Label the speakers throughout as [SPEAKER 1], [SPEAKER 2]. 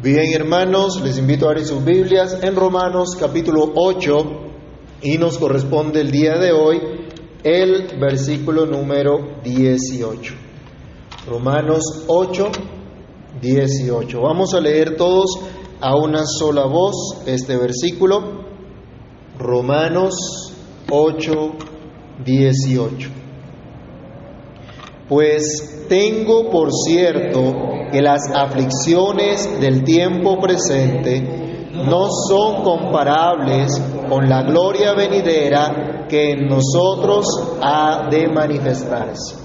[SPEAKER 1] Bien, hermanos, les invito a abrir sus Biblias en Romanos capítulo 8 y nos corresponde el día de hoy el versículo número 18. Romanos 8, 18. Vamos a leer todos a una sola voz este versículo. Romanos 8, 18. Pues tengo por cierto que las aflicciones del tiempo presente no son comparables con la gloria venidera que en nosotros ha de manifestarse.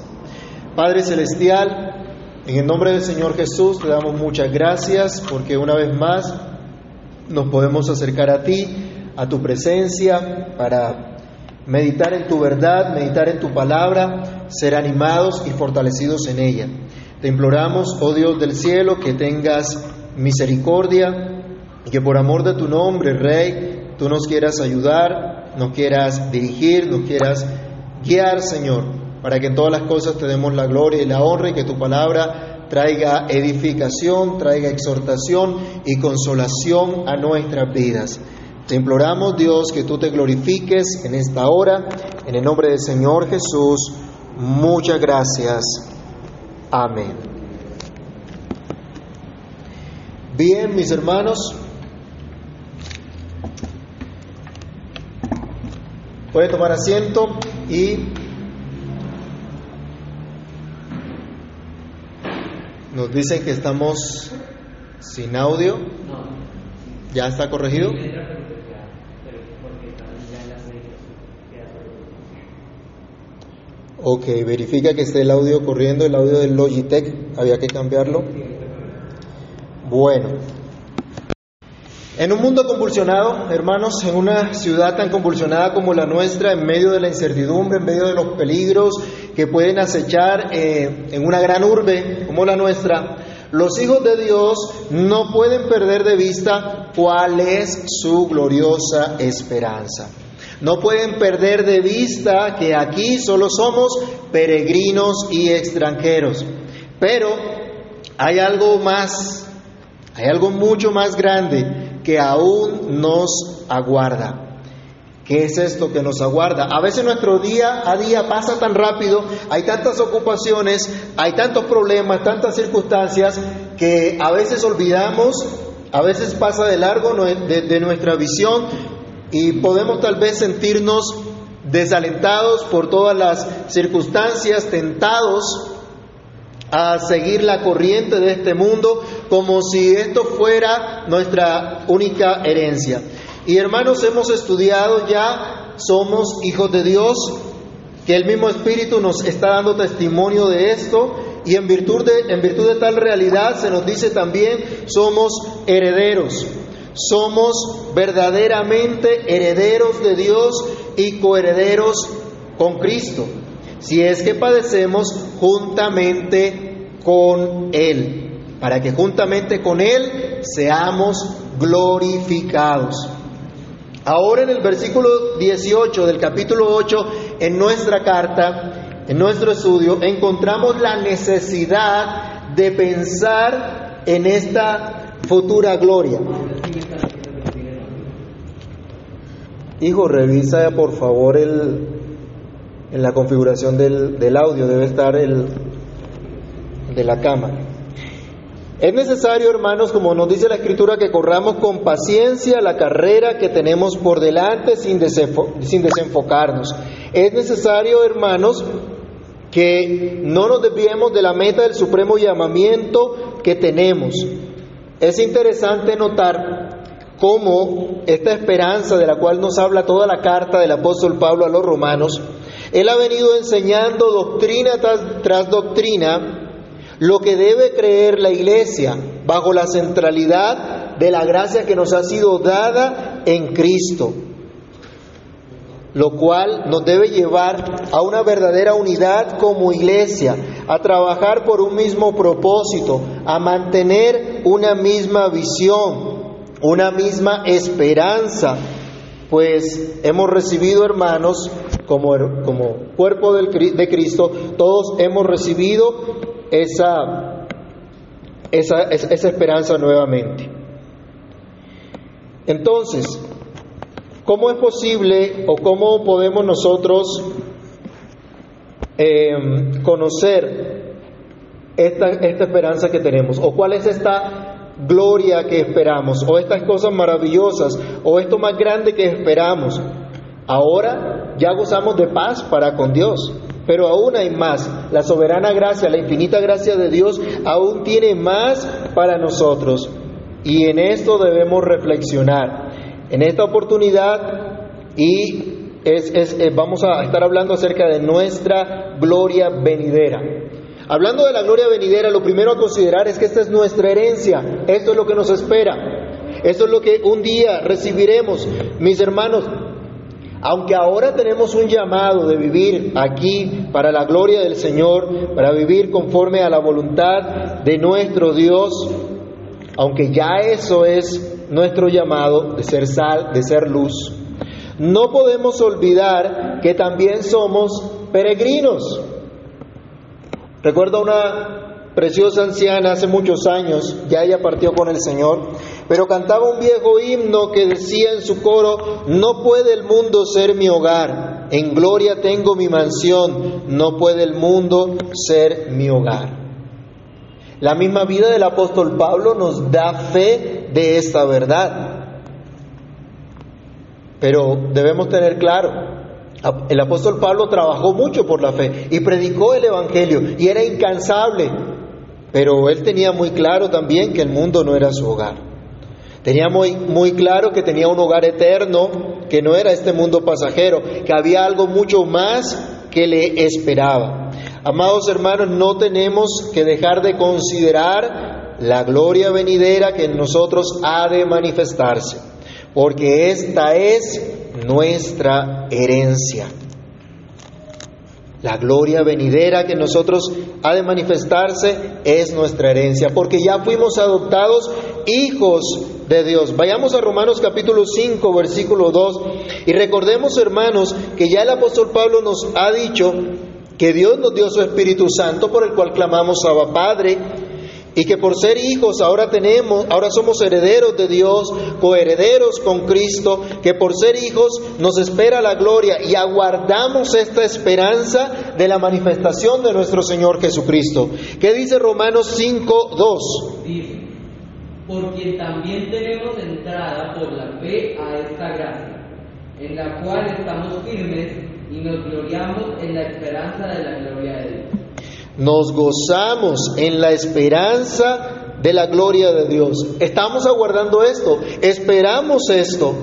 [SPEAKER 1] Padre Celestial, en el nombre del Señor Jesús te damos muchas gracias porque una vez más nos podemos acercar a ti, a tu presencia, para meditar en tu verdad, meditar en tu palabra, ser animados y fortalecidos en ella. Te imploramos, oh Dios del cielo, que tengas misericordia y que por amor de tu nombre, Rey, tú nos quieras ayudar, nos quieras dirigir, nos quieras guiar, Señor, para que en todas las cosas te demos la gloria y la honra y que tu palabra traiga edificación, traiga exhortación y consolación a nuestras vidas. Te imploramos, Dios, que tú te glorifiques en esta hora, en el nombre del Señor Jesús. Muchas gracias. Amén. Bien, mis hermanos, pueden tomar asiento y nos dicen que estamos sin audio. ¿Ya está corregido? Ok, verifica que esté el audio corriendo, el audio del Logitech, había que cambiarlo. Bueno, en un mundo convulsionado, hermanos, en una ciudad tan convulsionada como la nuestra, en medio de la incertidumbre, en medio de los peligros que pueden acechar eh, en una gran urbe como la nuestra, los hijos de Dios no pueden perder de vista cuál es su gloriosa esperanza. No pueden perder de vista que aquí solo somos peregrinos y extranjeros. Pero hay algo más, hay algo mucho más grande que aún nos aguarda. ¿Qué es esto que nos aguarda? A veces nuestro día a día pasa tan rápido, hay tantas ocupaciones, hay tantos problemas, tantas circunstancias, que a veces olvidamos, a veces pasa de largo de, de nuestra visión y podemos tal vez sentirnos desalentados por todas las circunstancias, tentados a seguir la corriente de este mundo como si esto fuera nuestra única herencia. Y hermanos, hemos estudiado ya, somos hijos de Dios, que el mismo Espíritu nos está dando testimonio de esto y en virtud de, en virtud de tal realidad se nos dice también somos herederos somos verdaderamente herederos de Dios y coherederos con Cristo, si es que padecemos juntamente con Él, para que juntamente con Él seamos glorificados. Ahora en el versículo 18 del capítulo 8, en nuestra carta, en nuestro estudio, encontramos la necesidad de pensar en esta futura gloria. Hijo, revisa por favor el, en la configuración del, del audio, debe estar el de la cámara. Es necesario, hermanos, como nos dice la Escritura, que corramos con paciencia la carrera que tenemos por delante sin, sin desenfocarnos. Es necesario, hermanos, que no nos desviemos de la meta del supremo llamamiento que tenemos. Es interesante notar cómo esta esperanza de la cual nos habla toda la carta del apóstol Pablo a los romanos, él ha venido enseñando doctrina tras, doctrina lo que debe creer la iglesia bajo la centralidad de la gracia que nos ha sido dada en Cristo, lo cual nos debe llevar a una verdadera unidad como iglesia, a trabajar por un mismo propósito, a mantener una misma visión, una misma esperanza, pues hemos recibido, hermanos, como, cuerpo de Cristo, todos hemos recibido esa esa, esa esperanza nuevamente. Entonces, ¿cómo es posible o cómo podemos nosotros eh, conocer esta, esta esperanza que tenemos? ¿O cuál es esta gloria que esperamos? ¿O estas cosas maravillosas? ¿O esto más grande que esperamos? Ahora ya gozamos de paz para con Dios. Pero aún hay más. La soberana gracia, la infinita gracia de Dios aún tiene más para nosotros. Y en esto debemos reflexionar. En esta oportunidad y es, eh, vamos a estar hablando acerca de nuestra gloria venidera. Hablando de la gloria venidera, lo primero a considerar es que esta es nuestra herencia. Esto es lo que nos espera. Esto es lo que un día recibiremos. Mis hermanos, aunque ahora tenemos un llamado de vivir aquí para la gloria del Señor, para vivir conforme a la voluntad de nuestro Dios, aunque ya eso es nuestro llamado de ser sal, de ser luz, no podemos olvidar que también somos peregrinos. Recuerdo una preciosa anciana hace muchos años, ya ella partió con el Señor, pero cantaba un viejo himno que decía en su coro, no puede el mundo ser mi hogar, en gloria tengo mi mansión, no puede el mundo ser mi hogar. La misma vida del apóstol Pablo nos da fe de esta verdad. Pero debemos tener claro, el apóstol Pablo trabajó mucho por la fe y predicó el Evangelio y era incansable pero él tenía muy claro también que el mundo no era su hogar. Tenía muy, muy claro que tenía un hogar eterno, que no era este mundo pasajero, que había algo mucho más que le esperaba. Amados hermanos, no tenemos que dejar de considerar la gloria venidera que en nosotros ha de manifestarse, porque esta es nuestra herencia. La gloria venidera que nosotros ha de manifestarse es nuestra herencia, porque ya fuimos adoptados hijos de Dios. Vayamos a Romanos capítulo 5, versículo 2, y recordemos, hermanos, que ya el apóstol Pablo nos ha dicho que Dios nos dio su Espíritu Santo por el cual clamamos a Padre, y que por ser hijos ahora tenemos, ahora somos herederos de Dios, coherederos con Cristo, que por ser hijos nos espera la gloria y aguardamos esta esperanza de la manifestación de nuestro Señor Jesucristo. ¿Qué dice Romanos 5, 2?
[SPEAKER 2] Dice, por quien también tenemos entrada por la fe a esta gracia, en la cual estamos firmes y nos gloriamos en la esperanza de la gloria de Dios.
[SPEAKER 1] Nos gozamos en la esperanza de la gloria de Dios. Estamos aguardando esto, esperamos esto.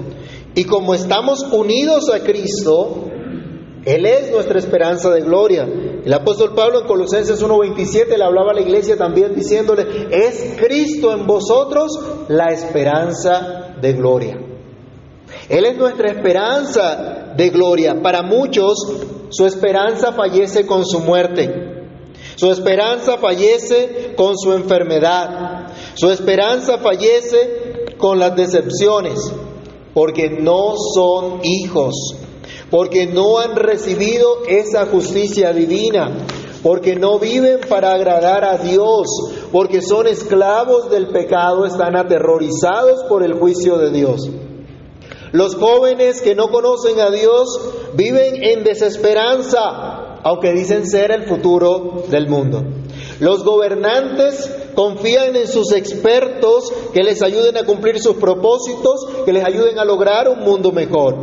[SPEAKER 1] Y como estamos unidos a Cristo, Él es nuestra esperanza de gloria. El apóstol Pablo en Colosenses 1.27 le hablaba a la iglesia también diciéndole, es Cristo en vosotros la esperanza de gloria. Él es nuestra esperanza de gloria. Para muchos, su esperanza fallece con su muerte. Su esperanza fallece con su enfermedad. Su esperanza fallece con las decepciones, porque no son hijos, porque no han recibido esa justicia divina, porque no viven para agradar a Dios, porque son esclavos del pecado, están aterrorizados por el juicio de Dios. Los jóvenes que no conocen a Dios viven en desesperanza, aunque dicen ser el futuro del mundo. Los gobernantes confían en sus expertos que les ayuden a cumplir sus propósitos, que les ayuden a lograr un mundo mejor,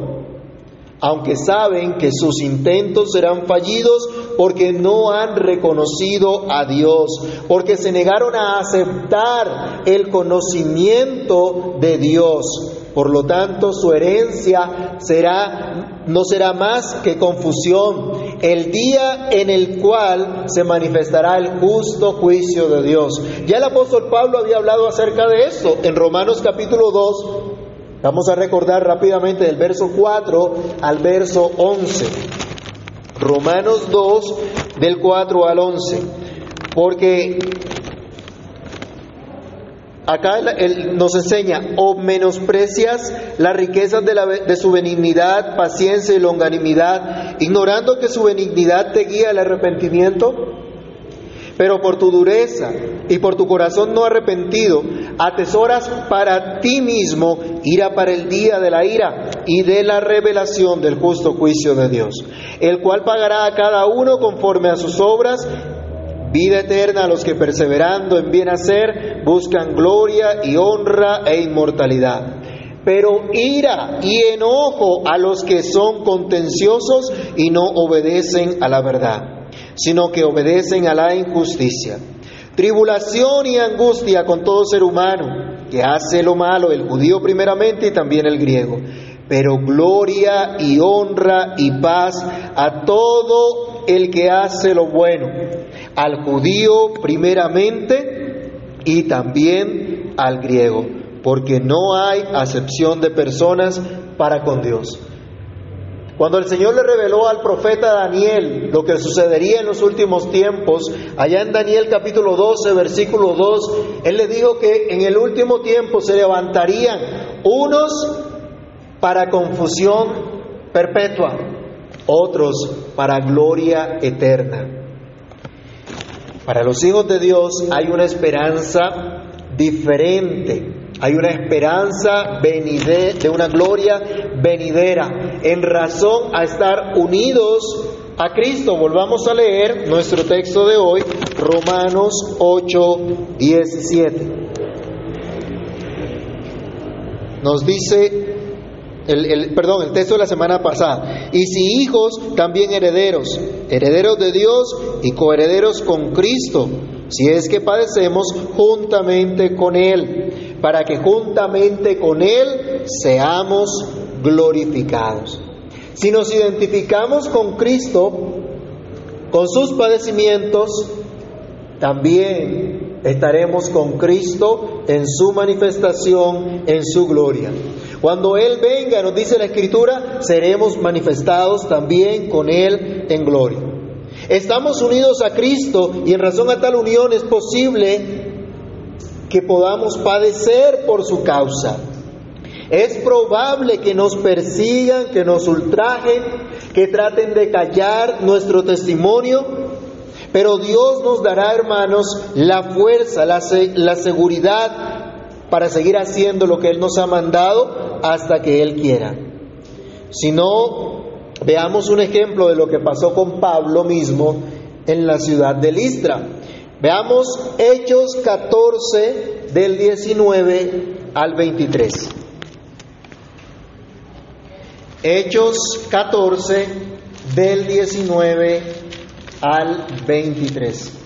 [SPEAKER 1] aunque saben que sus intentos serán fallidos porque no han reconocido a Dios, porque se negaron a aceptar el conocimiento de Dios. Por lo tanto, su herencia será no será más que confusión, el día en el cual se manifestará el justo juicio de Dios. Ya el apóstol Pablo había hablado acerca de esto en Romanos capítulo 2. Vamos a recordar rápidamente del verso 4 al verso 11. Romanos 2 del 4 al 11. Porque Acá él nos enseña, o menosprecias las riquezas de, la, de, su benignidad, paciencia y longanimidad, ignorando que su benignidad te guía al arrepentimiento. Pero por tu dureza y por tu corazón no arrepentido, atesoras para ti mismo ira para el día de la ira y de la revelación del justo juicio de Dios, el cual pagará a cada uno conforme a sus obras vida eterna a los que perseverando en bien hacer buscan gloria y honra e inmortalidad. Pero ira y enojo a los que son contenciosos y no obedecen a la verdad, sino que obedecen a la injusticia. Tribulación y angustia con todo ser humano que hace lo malo, el judío primeramente y también el griego. Pero gloria y honra y paz a todo el que hace lo bueno, al judío primeramente y también al griego, porque no hay acepción de personas para con Dios. Cuando el Señor le reveló al profeta Daniel lo que sucedería en los últimos tiempos, allá en Daniel capítulo 12, versículo 2, Él le dijo que en el último tiempo se levantarían unos para confusión perpetua, otros para gloria eterna. Para los hijos de Dios hay una esperanza diferente, hay una esperanza de una gloria venidera en razón a estar unidos a Cristo. Volvamos a leer nuestro texto de hoy, Romanos 8, 17. Nos dice el, perdón, el texto de la semana pasada. Y si hijos, también herederos, herederos de Dios y coherederos con Cristo, si es que padecemos juntamente con Él, para que juntamente con Él seamos glorificados. Si nos identificamos con Cristo, con sus padecimientos, también estaremos con Cristo en su manifestación, en su gloria. Cuando Él venga, nos dice la Escritura, seremos manifestados también con Él en gloria. Estamos unidos a Cristo y en razón a tal unión es posible que podamos padecer por su causa. Es probable que nos persigan, que nos ultrajen, que traten de callar nuestro testimonio, pero Dios nos dará, hermanos, la fuerza, la, la seguridad para seguir haciendo lo que Él nos ha mandado hasta que Él quiera. Si no, veamos un ejemplo de lo que pasó con Pablo mismo en la ciudad de Listra. Veamos Hechos 14 del 19 al 23. Hechos 14 del 19 al 23.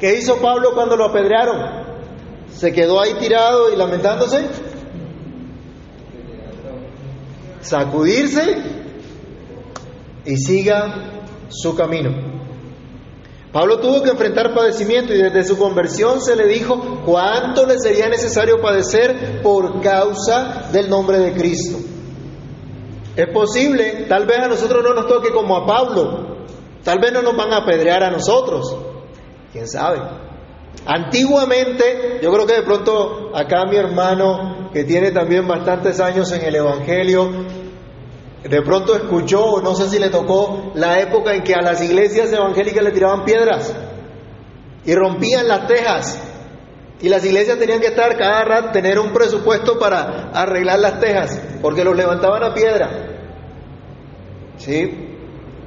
[SPEAKER 1] ¿Qué hizo Pablo cuando lo apedrearon? ¿Se quedó ahí tirado y lamentándose? Sacudirse y siga su camino. Pablo tuvo que enfrentar padecimiento y desde su conversión se le dijo cuánto le sería necesario padecer por causa del nombre de Cristo. Es posible, tal vez a nosotros no nos toque como a Pablo, tal vez no nos van a apedrear a nosotros, quién sabe. Antiguamente, yo creo que de pronto acá mi hermano, que tiene también bastantes años en el Evangelio, de pronto escuchó, no sé si le tocó, la época en que a las iglesias evangélicas le tiraban piedras y rompían las tejas. Y las iglesias tenían que estar cada rato, tener un presupuesto para arreglar las tejas, porque los levantaban a piedra. ¿Sí?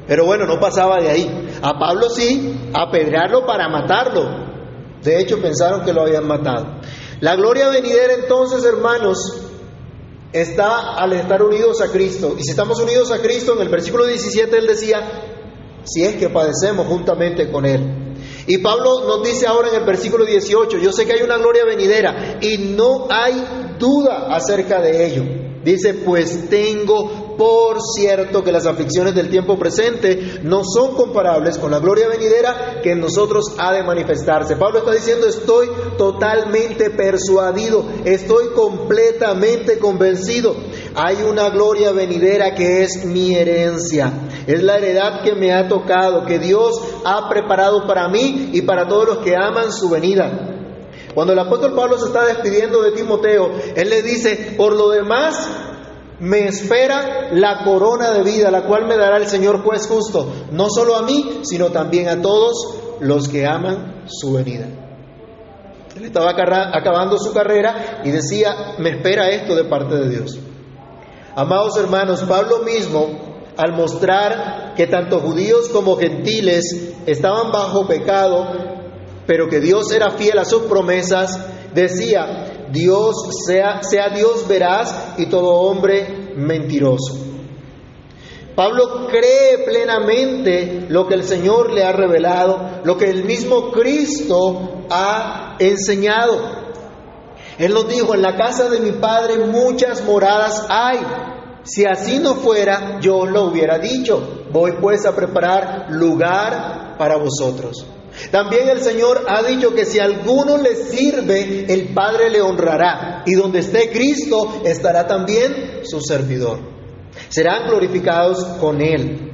[SPEAKER 1] Pero bueno, no pasaba de ahí. A Pablo sí, apedrearlo para matarlo. De hecho, pensaron que lo habían matado. La gloria venidera entonces, hermanos, está al estar unidos a Cristo. Y si estamos unidos a Cristo, en el versículo 17 él decía, si es que padecemos juntamente con Él. Y Pablo nos dice ahora en el versículo 18, yo sé que hay una gloria venidera y no hay duda acerca de ello. Dice, pues tengo por cierto que las aflicciones del tiempo presente no son comparables con la gloria venidera que en nosotros ha de manifestarse. Pablo está diciendo, estoy totalmente persuadido, estoy completamente convencido. Hay una gloria venidera que es mi herencia, es la heredad que me ha tocado, que Dios ha preparado para mí y para todos los que aman su venida. Cuando el apóstol Pablo se está despidiendo de Timoteo, él le dice, por lo demás, me espera la corona de vida, la cual me dará el Señor juez justo, no solo a mí, sino también a todos los que aman su venida. Él estaba acabando su carrera y decía, me espera esto de parte de Dios. Amados hermanos, Pablo mismo, al mostrar que tanto judíos como gentiles estaban bajo pecado, pero que Dios era fiel a sus promesas, decía, Dios sea, sea Dios veraz y todo hombre mentiroso. Pablo cree plenamente lo que el Señor le ha revelado, lo que el mismo Cristo ha enseñado. Él nos dijo, en la casa de mi Padre muchas moradas hay. Si así no fuera, yo lo hubiera dicho. Voy pues a preparar lugar para vosotros. También el Señor ha dicho que si alguno le sirve, el Padre le honrará. Y donde esté Cristo, estará también su servidor. Serán glorificados con Él.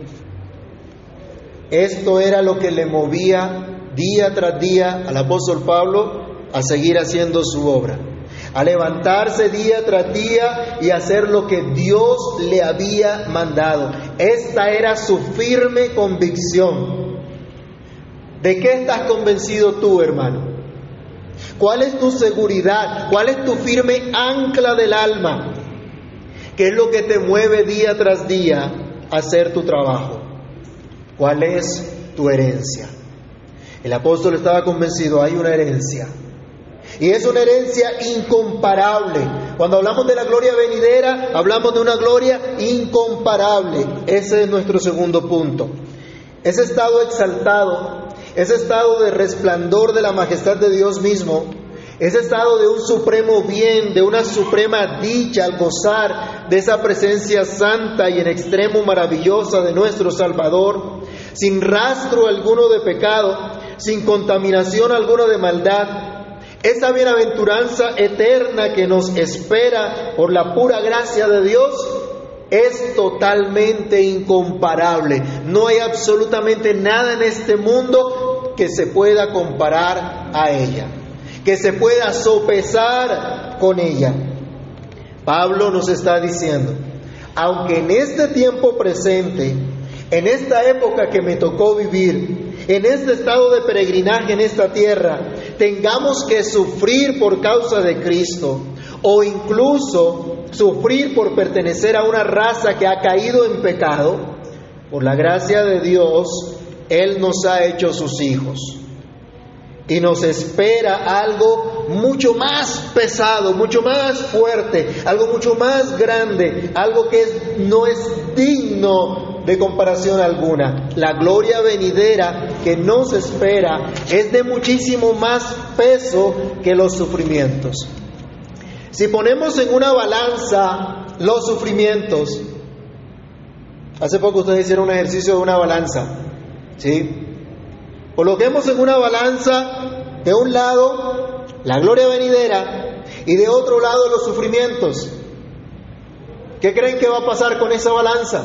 [SPEAKER 1] Esto era lo que le movía día tras día al apóstol Pablo a seguir haciendo su obra, a levantarse día tras día y hacer lo que Dios le había mandado. Esta era su firme convicción. ¿De qué estás convencido tú, hermano? ¿Cuál es tu seguridad? ¿Cuál es tu firme ancla del alma? ¿Qué es lo que te mueve día tras día a hacer tu trabajo? ¿Cuál es tu herencia? El apóstol estaba convencido, hay una herencia. Y es una herencia incomparable. Cuando hablamos de la gloria venidera, hablamos de una gloria incomparable. Ese es nuestro segundo punto. Ese estado exaltado ese estado de resplandor de la majestad de Dios mismo, ese estado de un supremo bien, de una suprema dicha al gozar de esa presencia santa y en extremo maravillosa de nuestro Salvador, sin rastro alguno de pecado, sin contaminación alguna de maldad, esa bienaventuranza eterna que nos espera por la pura gracia de Dios, es totalmente incomparable. No hay absolutamente nada en este mundo que se pueda comparar a ella, que se pueda sopesar con ella. Pablo nos está diciendo, aunque en este tiempo presente, en esta época que me tocó vivir, en este estado de peregrinaje en esta tierra, tengamos que sufrir por causa de Cristo, o incluso sufrir por pertenecer a una raza que ha caído en pecado, por la gracia de Dios, Él nos ha hecho sus hijos. Y nos espera algo mucho más pesado, mucho más fuerte, algo mucho más grande, algo que no es digno de comparación alguna. La gloria venidera que nos espera es de muchísimo más peso que los sufrimientos. Si ponemos en una balanza los sufrimientos, hace poco ustedes hicieron un ejercicio de una balanza, ¿sí? Coloquemos en una balanza de un lado la gloria venidera y de otro lado los sufrimientos. ¿Qué creen que va a pasar con esa balanza?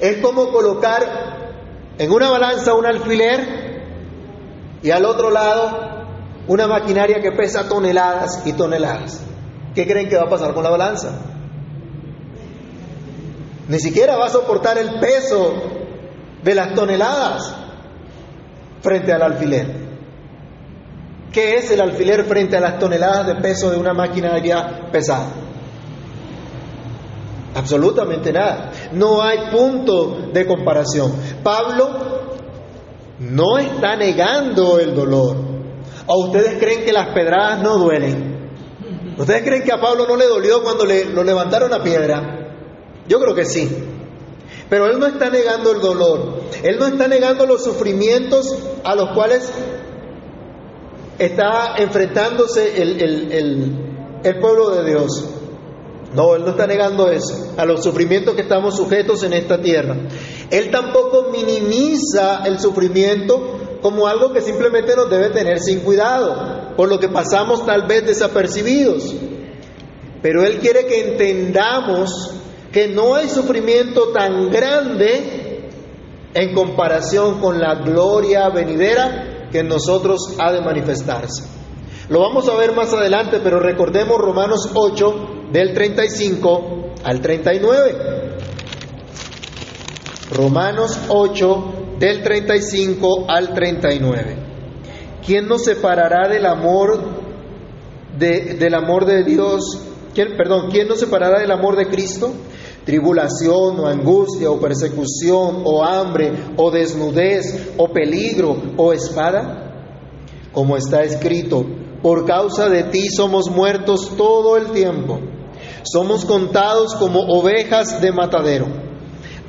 [SPEAKER 1] Es como colocar en una balanza un alfiler y al otro lado una maquinaria que pesa toneladas y toneladas. ¿Qué creen que va a pasar con la balanza? Ni siquiera va a soportar el peso de las toneladas frente al alfiler. ¿Qué es el alfiler frente a las toneladas de peso de una maquinaria pesada? Absolutamente nada. No hay punto de comparación. Pablo no está negando el dolor. ¿O ustedes creen que las pedradas no duelen? ¿Ustedes creen que a Pablo no le dolió cuando le, lo levantaron a piedra? Yo creo que sí. Pero él no está negando el dolor. Él no está negando los sufrimientos a los cuales está enfrentándose el, el pueblo de Dios. No, Él no está negando eso, a los sufrimientos que estamos sujetos en esta tierra. Él tampoco minimiza el sufrimiento como algo que simplemente nos debe tener sin cuidado, por lo que pasamos tal vez desapercibidos. Pero Él quiere que entendamos que no hay sufrimiento tan grande en comparación con la gloria venidera que en nosotros ha de manifestarse. Lo vamos a ver más adelante, pero recordemos Romanos 8, del 35 al 39. Romanos 8, del 35 al 39. ¿Quién nos separará del amor de, del amor de Dios? ¿Quién, perdón, ¿quién nos separará del amor de Cristo? Tribulación o angustia o persecución o hambre o desnudez o peligro o espada. Como está escrito, por causa de ti somos muertos todo el tiempo somos contados como ovejas de matadero.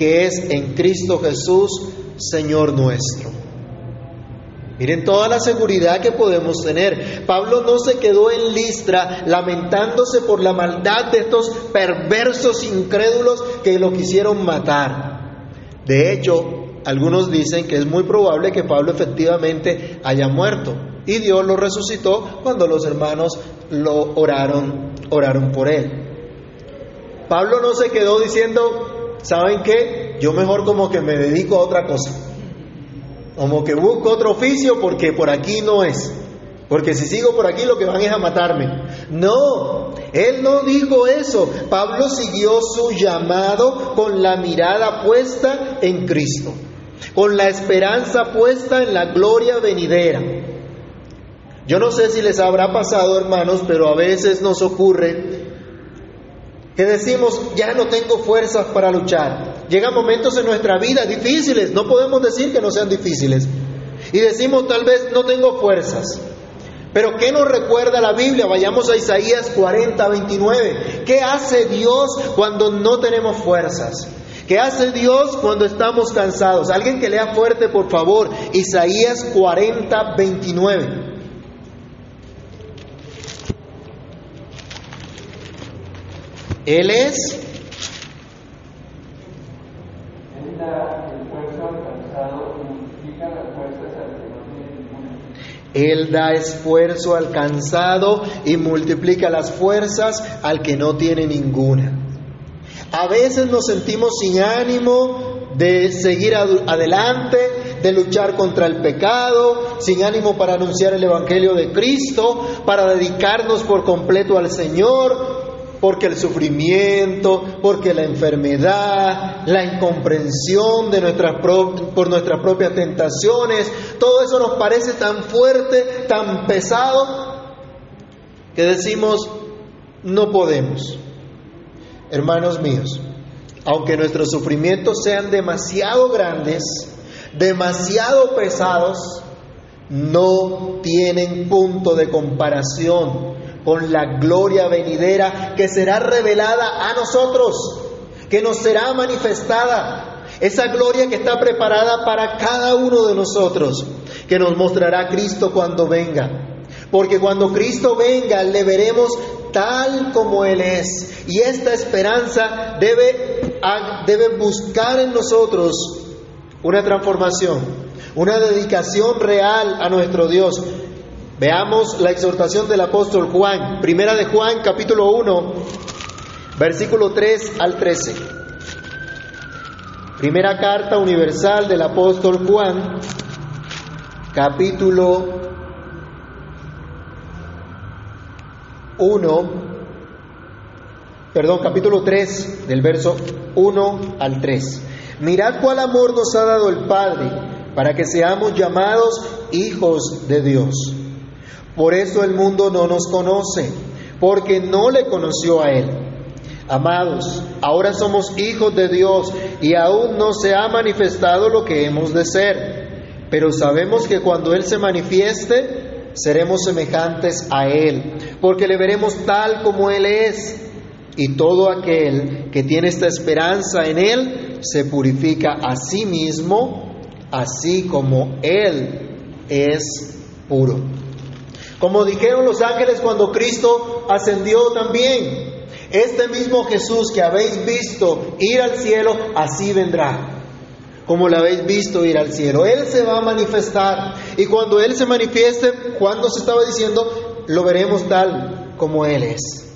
[SPEAKER 1] que es en Cristo Jesús, Señor nuestro. Miren toda la seguridad que podemos tener. Pablo no se quedó en Listra lamentándose por la maldad de estos perversos incrédulos que lo quisieron matar. De hecho, algunos dicen que es muy probable que Pablo efectivamente haya muerto y Dios lo resucitó cuando los hermanos lo oraron, oraron por él. Pablo no se quedó diciendo, ¿saben qué? Yo mejor como que me dedico a otra cosa. Como que busco otro oficio porque por aquí no es. Porque si sigo por aquí lo que van es a matarme. No, él no dijo eso. Pablo siguió su llamado con la mirada puesta en Cristo, con la esperanza puesta en la gloria venidera. Yo no sé si les habrá pasado, hermanos, pero a veces nos ocurre que decimos, ya no tengo fuerzas para luchar. Llegan momentos en nuestra vida difíciles, no podemos decir que no sean difíciles. Y decimos, tal vez no tengo fuerzas. Pero ¿qué nos recuerda la Biblia? Vayamos a Isaías 40, 29. ¿Qué hace Dios cuando no tenemos fuerzas? ¿Qué hace Dios cuando estamos cansados? Alguien que lea fuerte, por favor, Isaías 40, 29. Él es... Él da esfuerzo alcanzado y multiplica las fuerzas al que no tiene ninguna. A veces nos sentimos sin ánimo de seguir adelante, de luchar contra el pecado, sin ánimo para anunciar el Evangelio de Cristo, para dedicarnos por completo al Señor, porque el sufrimiento, porque la enfermedad, la incomprensión de nuestras por nuestras propias tentaciones, todo eso nos parece tan fuerte, tan pesado, que decimos, no podemos. Hermanos míos, aunque nuestros sufrimientos sean demasiado grandes, demasiado pesados, no tienen punto de comparación con la gloria venidera que será revelada a nosotros, que nos será manifestada. Esa gloria que está preparada para cada uno de nosotros, que nos mostrará Cristo cuando venga. Porque cuando Cristo venga le veremos tal como Él es. Y esta esperanza debe, debe buscar en nosotros una transformación, una dedicación real a nuestro Dios. Veamos la exhortación del apóstol Juan, primera de Juan capítulo 1, versículo 3 al 13. Primera carta universal del apóstol Juan, capítulo 1, perdón, capítulo 3, del verso 1 al 3. Mirad cuál amor nos ha dado el Padre para que seamos llamados hijos de Dios. Por eso el mundo no nos conoce, porque no le conoció a Él. Amados, ahora somos hijos de Dios y aún no se ha manifestado lo que hemos de ser, pero sabemos que cuando Él se manifieste, seremos semejantes a Él, porque le veremos tal como Él es. Y todo aquel que tiene esta esperanza en Él se purifica a sí mismo, así como Él es puro. Como dijeron los ángeles cuando Cristo ascendió también, este mismo Jesús que habéis visto ir al cielo, así vendrá como la habéis visto ir al cielo. Él se va a manifestar y cuando Él se manifieste, cuando se estaba diciendo, lo veremos tal como Él es.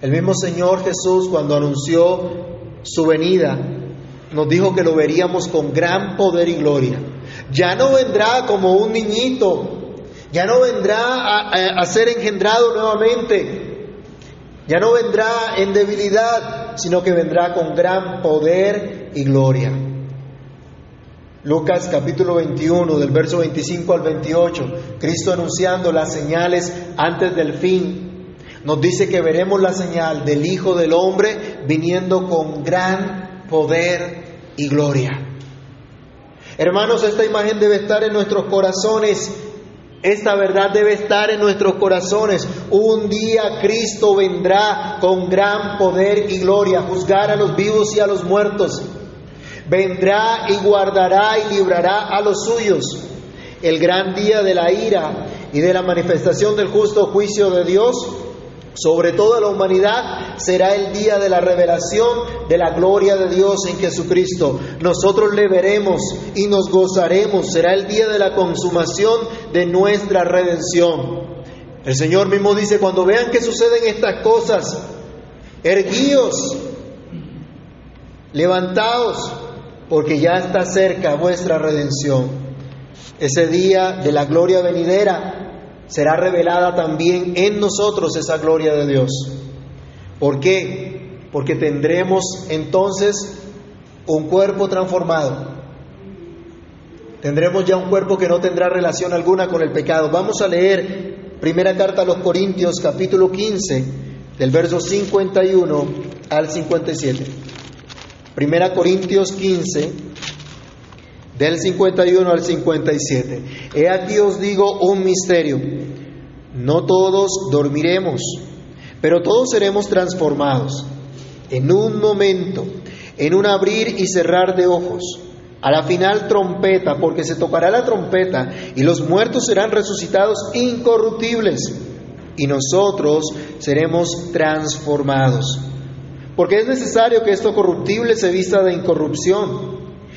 [SPEAKER 1] El mismo Señor Jesús cuando anunció su venida, nos dijo que lo veríamos con gran poder y gloria. Ya no vendrá como un niñito, ya no vendrá a, ser engendrado nuevamente, ya no vendrá en debilidad, sino que vendrá con gran poder y gloria. Lucas capítulo 21 del verso 25 al 28, Cristo anunciando las señales antes del fin, nos dice que veremos la señal del Hijo del Hombre viniendo con gran poder y gloria. Hermanos, esta imagen debe estar en nuestros corazones. Esta verdad debe estar en nuestros corazones. Un día Cristo vendrá con gran poder y gloria juzgar a los vivos y a los muertos vendrá y guardará y librará a los suyos. El gran día de la ira y de la manifestación del justo juicio de Dios sobre toda la humanidad será el día de la revelación de la gloria de Dios en Jesucristo. Nosotros le veremos y nos gozaremos. Será el día de la consumación de nuestra redención. El Señor mismo dice, cuando vean que suceden estas cosas, erguíos, levantaos, porque ya está cerca vuestra redención. Ese día de la gloria venidera será revelada también en nosotros esa gloria de Dios. ¿Por qué? Porque tendremos entonces un cuerpo transformado. Tendremos ya un cuerpo que no tendrá relación alguna con el pecado. Vamos a leer primera carta a los Corintios capítulo 15 del verso 51 al 57. Primera Corintios 15, del 51 al 57. He aquí os digo un misterio. No todos dormiremos, pero todos seremos transformados en un momento, en un abrir y cerrar de ojos. A la final trompeta, porque se tocará la trompeta y los muertos serán resucitados incorruptibles y nosotros seremos transformados. Porque es necesario que esto corruptible se vista de incorrupción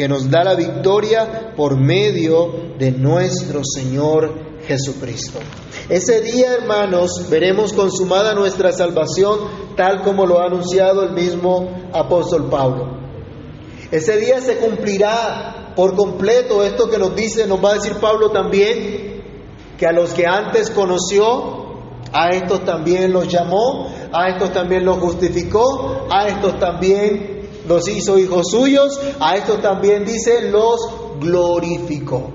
[SPEAKER 1] que nos da la victoria por medio de nuestro Señor Jesucristo. Ese día, hermanos, veremos consumada nuestra salvación tal como lo ha anunciado el mismo apóstol Pablo. Ese día se cumplirá por completo esto que nos dice, nos va a decir Pablo también, que a los que antes conoció, A estos también los llamó, a estos también los justificó, a estos también los hizo hijos suyos, a estos también dice los glorificó.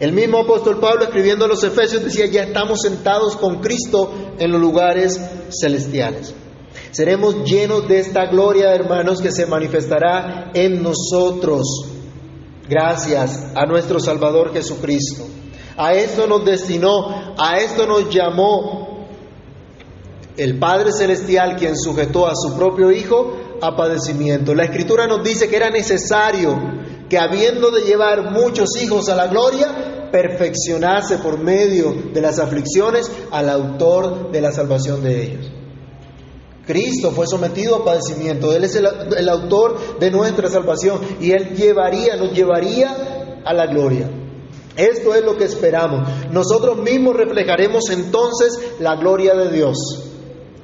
[SPEAKER 1] El mismo apóstol Pablo escribiendo a los Efesios decía, ya estamos sentados con Cristo en los lugares celestiales. Seremos llenos de esta gloria, hermanos, que se manifestará en nosotros, gracias a nuestro Salvador Jesucristo. A esto nos destinó, a esto nos llamó el Padre Celestial, quien sujetó a su propio Hijo a padecimiento. La Escritura nos dice que era necesario que habiendo de llevar muchos hijos a la gloria, perfeccionase por medio de las aflicciones al autor de la salvación de ellos. Cristo fue sometido a padecimiento, Él es el, el, autor de nuestra salvación y Él llevaría, nos llevaría a la gloria. Esto es lo que esperamos. Nosotros mismos reflejaremos entonces la gloria de Dios,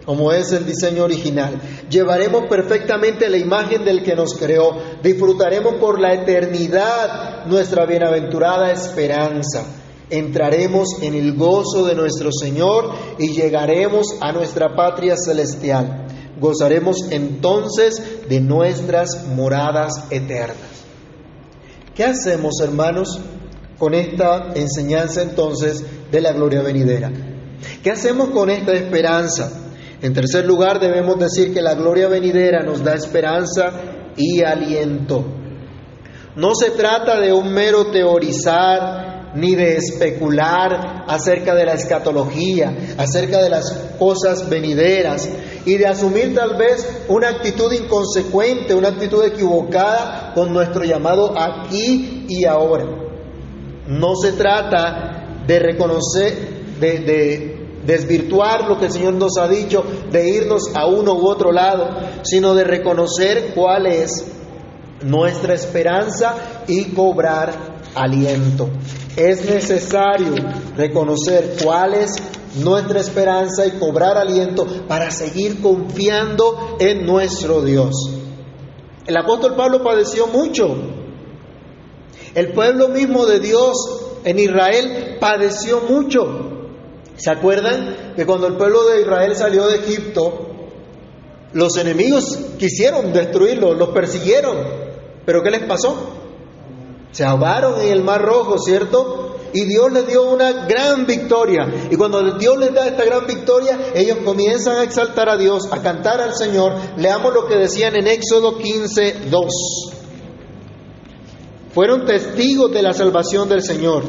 [SPEAKER 1] como es el diseño original. Llevaremos perfectamente la imagen del que nos creó. Disfrutaremos por la eternidad nuestra bienaventurada esperanza entraremos en el gozo de nuestro Señor y llegaremos a nuestra patria celestial. Gozaremos entonces de nuestras moradas eternas. ¿Qué hacemos, hermanos, con esta enseñanza entonces de la gloria venidera? ¿Qué hacemos con esta esperanza? En tercer lugar, debemos decir que la gloria venidera nos da esperanza y aliento. No se trata de un mero teorizar ni de especular acerca de la escatología, acerca de las cosas venideras y de asumir tal vez una actitud inconsecuente, una actitud equivocada con nuestro llamado aquí y ahora. No se trata de reconocer, de, de desvirtuar lo que el Señor nos ha dicho, de irnos a uno u otro lado, sino de reconocer cuál es nuestra esperanza y cobrar aliento. Es necesario reconocer cuál es nuestra esperanza y cobrar aliento para seguir confiando en nuestro Dios. El apóstol Pablo padeció mucho. El pueblo mismo de Dios en Israel padeció mucho. ¿Se acuerdan que cuando el pueblo de Israel salió de Egipto, los enemigos quisieron destruirlo, los persiguieron? ¿Pero qué les pasó? Se ahogaron en el Mar Rojo, ¿cierto? Y Dios les dio una gran victoria. Y cuando Dios les da esta gran victoria, ellos comienzan a exaltar a Dios, a cantar al Señor. Leamos lo que decían en Éxodo 15, 2. Fueron testigos de la salvación del Señor.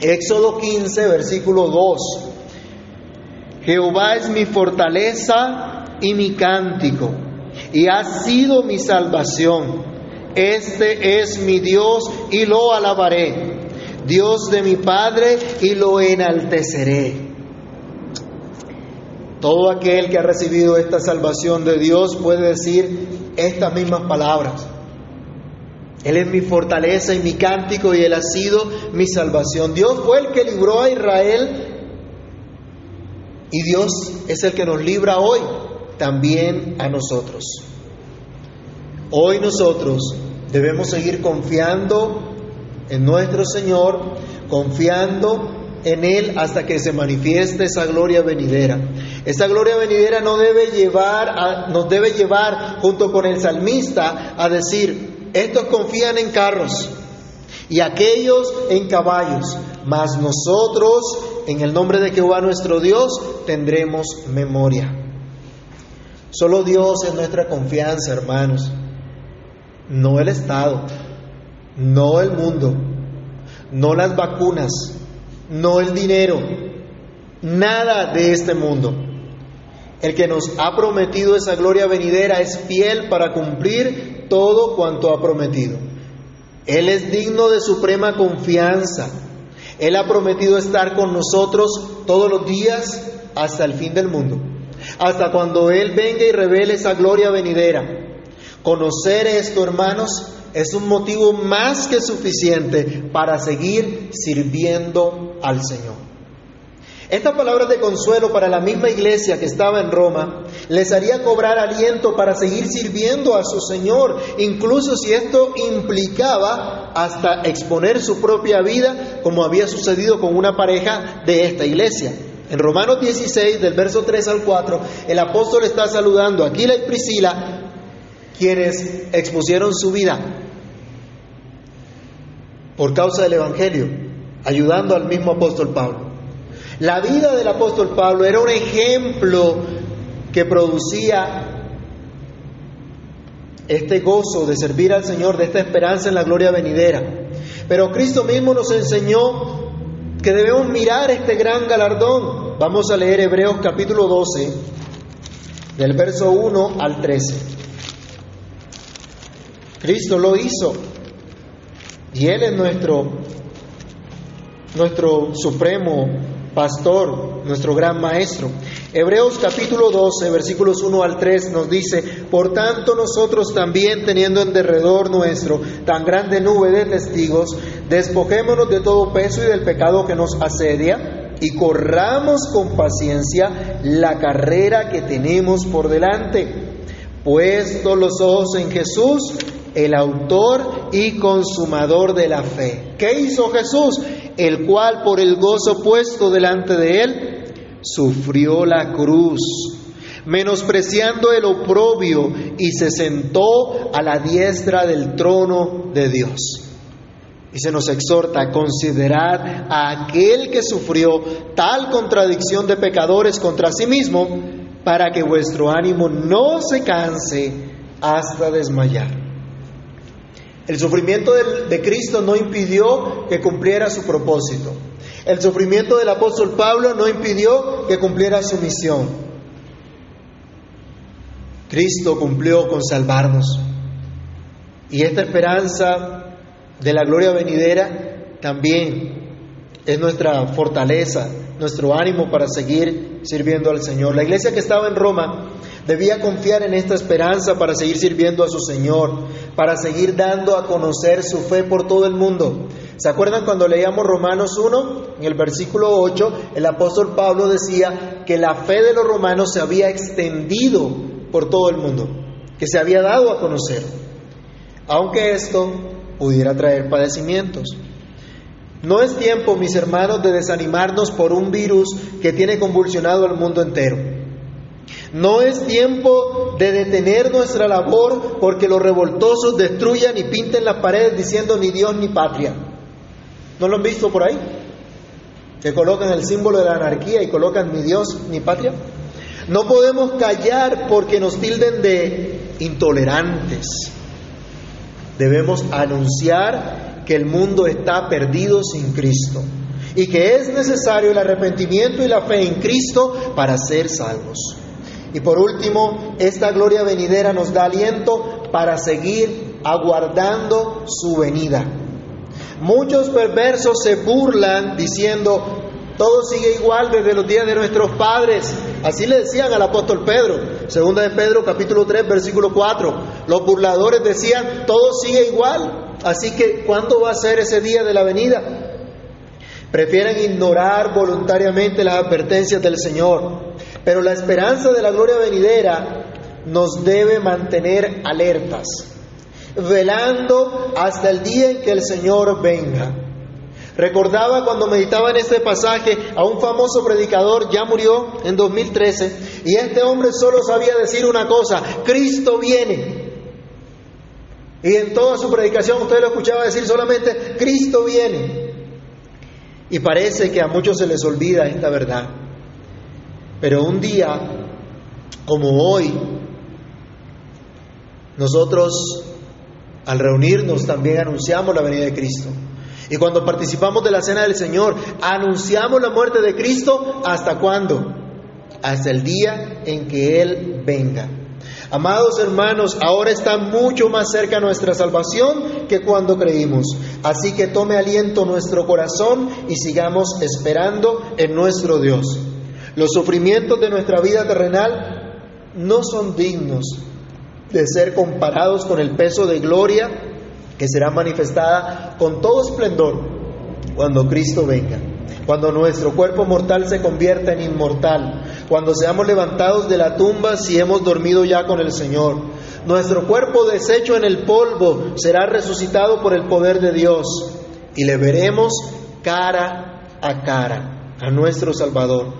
[SPEAKER 1] Éxodo 15, versículo 2. Jehová es mi fortaleza y mi cántico, y ha sido mi salvación. Este es mi Dios y lo alabaré, Dios de mi Padre y lo enalteceré. Todo aquel que ha recibido esta salvación de Dios puede decir estas mismas palabras. Él es mi fortaleza y mi cántico y Él ha sido mi salvación. Dios fue el que libró a Israel y Dios es el que nos libra hoy también a nosotros. Hoy nosotros debemos seguir confiando en nuestro Señor, confiando en Él hasta que se manifieste esa gloria venidera. Esa gloria venidera no debe llevar a, nos debe llevar junto con el salmista a decir, estos confían en carros y aquellos en caballos, mas nosotros en el nombre de Jehová nuestro Dios tendremos memoria. Solo Dios es nuestra confianza, hermanos no el Estado, no el mundo, no las vacunas, no el dinero, nada de este mundo. El que nos ha prometido esa gloria venidera es fiel para cumplir todo cuanto ha prometido. Él es digno de suprema confianza. Él ha prometido estar con nosotros todos los días hasta el fin del mundo, hasta cuando Él venga y revele esa gloria venidera. Conocer esto, hermanos, es un motivo más que suficiente para seguir sirviendo al Señor. Esta palabra de consuelo para la misma iglesia que estaba en Roma les haría cobrar aliento para seguir sirviendo a su Señor, incluso si esto implicaba hasta exponer su propia vida, como había sucedido con una pareja de esta iglesia. En Romanos 16, del verso 3 al 4, el apóstol está saludando a Aquila y Priscila, quienes expusieron su vida por causa del Evangelio, ayudando al mismo apóstol Pablo. La vida del apóstol Pablo era un ejemplo que producía este gozo de servir al Señor, de esta esperanza en la gloria venidera. Pero Cristo mismo nos enseñó que debemos mirar este gran galardón. Vamos a leer Hebreos capítulo 12, del verso 1 al 13. Cristo lo hizo y Él es nuestro, nuestro supremo pastor, nuestro gran maestro. Hebreos capítulo 12, versículos 1 al 3 nos dice, por tanto nosotros también teniendo en derredor nuestro tan grande nube de testigos, despojémonos de todo peso y del pecado que nos asedia y corramos con paciencia la carrera que tenemos por delante, puesto los ojos en Jesús, el autor y consumador de la fe. ¿Qué hizo Jesús? El cual por el gozo puesto delante de él, sufrió la cruz, menospreciando el oprobio y se sentó a la diestra del trono de Dios. Y se nos exhorta a considerar a aquel que sufrió tal contradicción de pecadores contra sí mismo, para que vuestro ánimo no se canse hasta desmayar. El sufrimiento de, Cristo no impidió que cumpliera su propósito. El sufrimiento del apóstol Pablo no impidió que cumpliera su misión. Cristo cumplió con salvarnos. Y esta esperanza de la gloria venidera también es nuestra fortaleza, nuestro ánimo para seguir sirviendo al Señor. La iglesia que estaba en Roma debía confiar en esta esperanza para seguir sirviendo a su Señor, para seguir dando a conocer su fe por todo el mundo. ¿Se acuerdan cuando leíamos Romanos 1? En el versículo 8, el apóstol Pablo decía que la fe de los romanos se había extendido por todo el mundo, que se había dado a conocer, aunque esto pudiera traer padecimientos. No es tiempo, mis hermanos, de desanimarnos por un virus que tiene convulsionado al mundo entero. No es tiempo de detener nuestra labor porque los revoltosos destruyan y pinten las paredes diciendo ni Dios ni patria. ¿No lo han visto por ahí? Que colocan el símbolo de la anarquía y colocan ni Dios ni patria. No podemos callar porque nos tilden de intolerantes. Debemos anunciar que el mundo está perdido sin Cristo y que es necesario el arrepentimiento y la fe en Cristo para ser salvos. Y por último, esta gloria venidera nos da aliento para seguir aguardando su venida. Muchos perversos se burlan diciendo, todo sigue igual desde los días de nuestros padres. Así le decían al apóstol Pedro, segunda de Pedro capítulo 3 versículo 4. Los burladores decían, todo sigue igual Así que, ¿cuándo va a ser ese día de la venida? Prefieren ignorar voluntariamente las advertencias del Señor. Pero la esperanza de la gloria venidera nos debe mantener alertas, velando hasta el día en que el Señor venga. Recordaba cuando meditaba en este pasaje a un famoso predicador, ya murió en 2013, y este hombre solo sabía decir una cosa, Cristo viene. Y en toda su predicación usted lo escuchaba decir solamente, Cristo viene. Y parece que a muchos se les olvida esta verdad. Pero un día, como hoy, nosotros al reunirnos también anunciamos la venida de Cristo. Y cuando participamos de la cena del Señor, anunciamos la muerte de Cristo hasta cuándo? Hasta el día en que Él venga. Amados hermanos, ahora está mucho más cerca nuestra salvación que cuando creímos. Así que tome aliento nuestro corazón y sigamos esperando en nuestro Dios. Los sufrimientos de nuestra vida terrenal no son dignos de ser comparados con el peso de gloria que será manifestada con todo esplendor cuando Cristo venga cuando nuestro cuerpo mortal se convierta en inmortal, cuando seamos levantados de la tumba si hemos dormido ya con el Señor. Nuestro cuerpo deshecho en el polvo será resucitado por el poder de Dios y le veremos cara a cara a nuestro Salvador.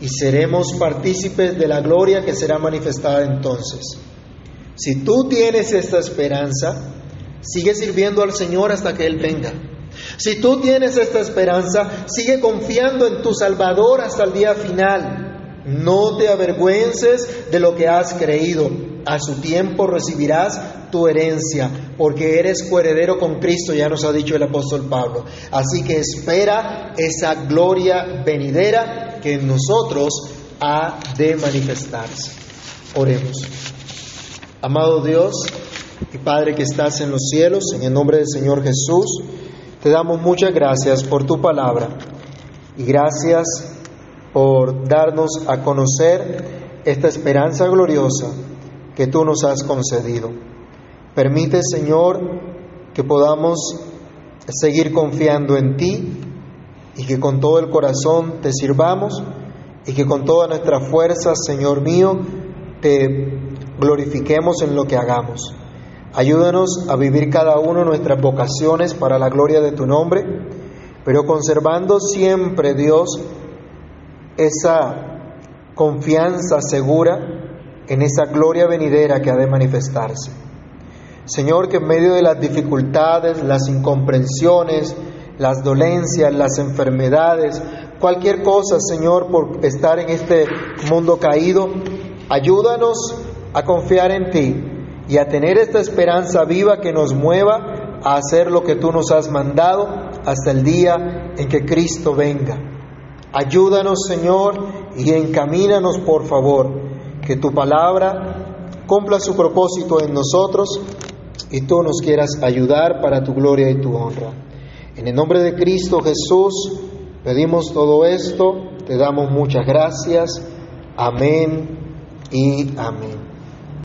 [SPEAKER 1] Y seremos partícipes de la gloria que será manifestada entonces. Si tú tienes esta esperanza, sigue sirviendo al Señor hasta que Él venga. Si tú tienes esta esperanza, sigue confiando en tu Salvador hasta el día final. No te avergüences de lo que has creído. A su tiempo recibirás tu herencia, porque eres coheredero con Cristo, ya nos ha dicho el apóstol Pablo. Así que espera esa gloria venidera que en nosotros ha de manifestarse. Oremos. Amado Dios y Padre que estás en los cielos, en el nombre del Señor Jesús, te damos muchas gracias por tu palabra y gracias por darnos a conocer esta esperanza gloriosa que tú nos has concedido. Permite, Señor, que podamos seguir confiando en ti y que con todo el corazón te sirvamos y que con toda nuestra fuerza, Señor mío, te glorifiquemos en lo que hagamos. Ayúdanos a vivir cada uno nuestras vocaciones para la gloria de tu nombre, pero conservando siempre, Dios, esa confianza segura en esa gloria venidera que ha de manifestarse. Señor, que en medio de las dificultades, las incomprensiones, las dolencias, las enfermedades, cualquier cosa, Señor, por estar en este mundo caído, ayúdanos a confiar en ti y a tener esta esperanza viva que nos mueva a hacer lo que tú nos has mandado hasta el día en que Cristo venga. Ayúdanos, Señor, y encamínanos, por favor, que tu palabra cumpla su propósito en nosotros y tú nos quieras ayudar para tu gloria y tu honra. En el nombre de Cristo Jesús pedimos todo esto, te damos muchas gracias. Amén y amén.